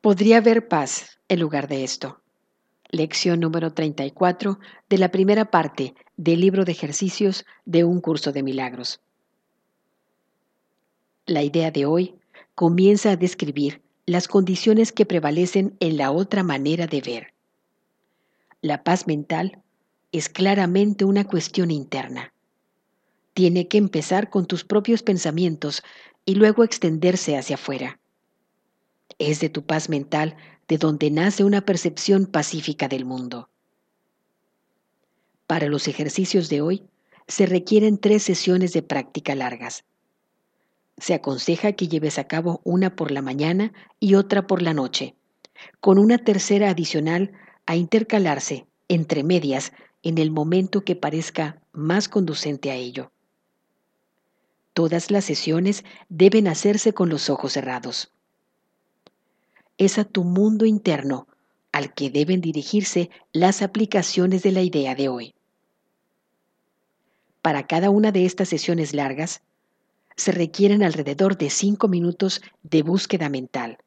Podría haber paz en lugar de esto. Lección número 34 de la primera parte del libro de ejercicios de un curso de milagros. La idea de hoy comienza a describir las condiciones que prevalecen en la otra manera de ver. La paz mental es claramente una cuestión interna. Tiene que empezar con tus propios pensamientos y luego extenderse hacia afuera. Es de tu paz mental de donde nace una percepción pacífica del mundo. Para los ejercicios de hoy se requieren tres sesiones de práctica largas. Se aconseja que lleves a cabo una por la mañana y otra por la noche, con una tercera adicional a intercalarse entre medias en el momento que parezca más conducente a ello. Todas las sesiones deben hacerse con los ojos cerrados. Es a tu mundo interno al que deben dirigirse las aplicaciones de la idea de hoy. Para cada una de estas sesiones largas, se requieren alrededor de cinco minutos de búsqueda mental.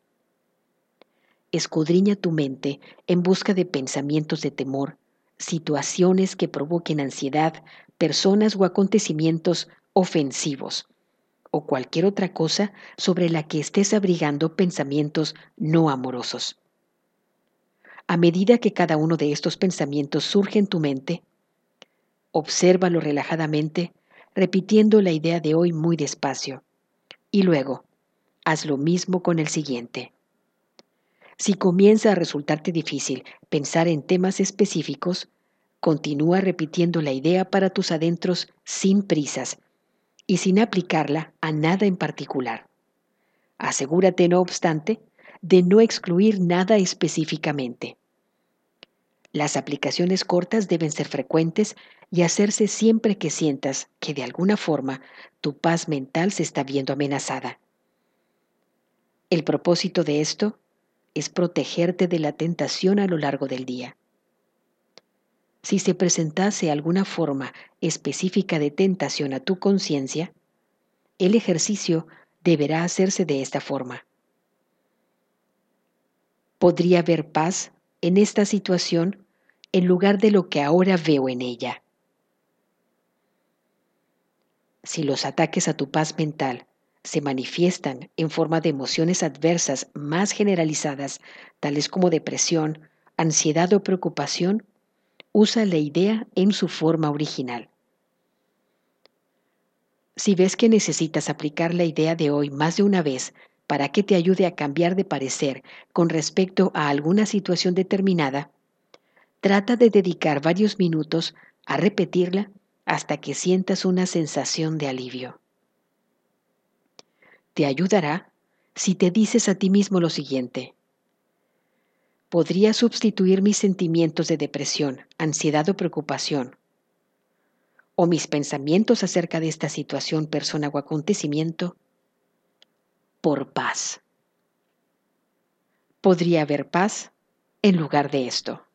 Escudriña tu mente en busca de pensamientos de temor, situaciones que provoquen ansiedad, personas o acontecimientos ofensivos, o cualquier otra cosa sobre la que estés abrigando pensamientos no amorosos. A medida que cada uno de estos pensamientos surge en tu mente, obsérvalo relajadamente repitiendo la idea de hoy muy despacio. Y luego, haz lo mismo con el siguiente. Si comienza a resultarte difícil pensar en temas específicos, continúa repitiendo la idea para tus adentros sin prisas y sin aplicarla a nada en particular. Asegúrate, no obstante, de no excluir nada específicamente. Las aplicaciones cortas deben ser frecuentes y hacerse siempre que sientas que de alguna forma tu paz mental se está viendo amenazada. El propósito de esto es protegerte de la tentación a lo largo del día. Si se presentase alguna forma específica de tentación a tu conciencia, el ejercicio deberá hacerse de esta forma. ¿Podría haber paz en esta situación en lugar de lo que ahora veo en ella? Si los ataques a tu paz mental se manifiestan en forma de emociones adversas más generalizadas, tales como depresión, ansiedad o preocupación, usa la idea en su forma original. Si ves que necesitas aplicar la idea de hoy más de una vez para que te ayude a cambiar de parecer con respecto a alguna situación determinada, trata de dedicar varios minutos a repetirla hasta que sientas una sensación de alivio. Te ayudará si te dices a ti mismo lo siguiente. Podría sustituir mis sentimientos de depresión, ansiedad o preocupación, o mis pensamientos acerca de esta situación, persona o acontecimiento, por paz. Podría haber paz en lugar de esto.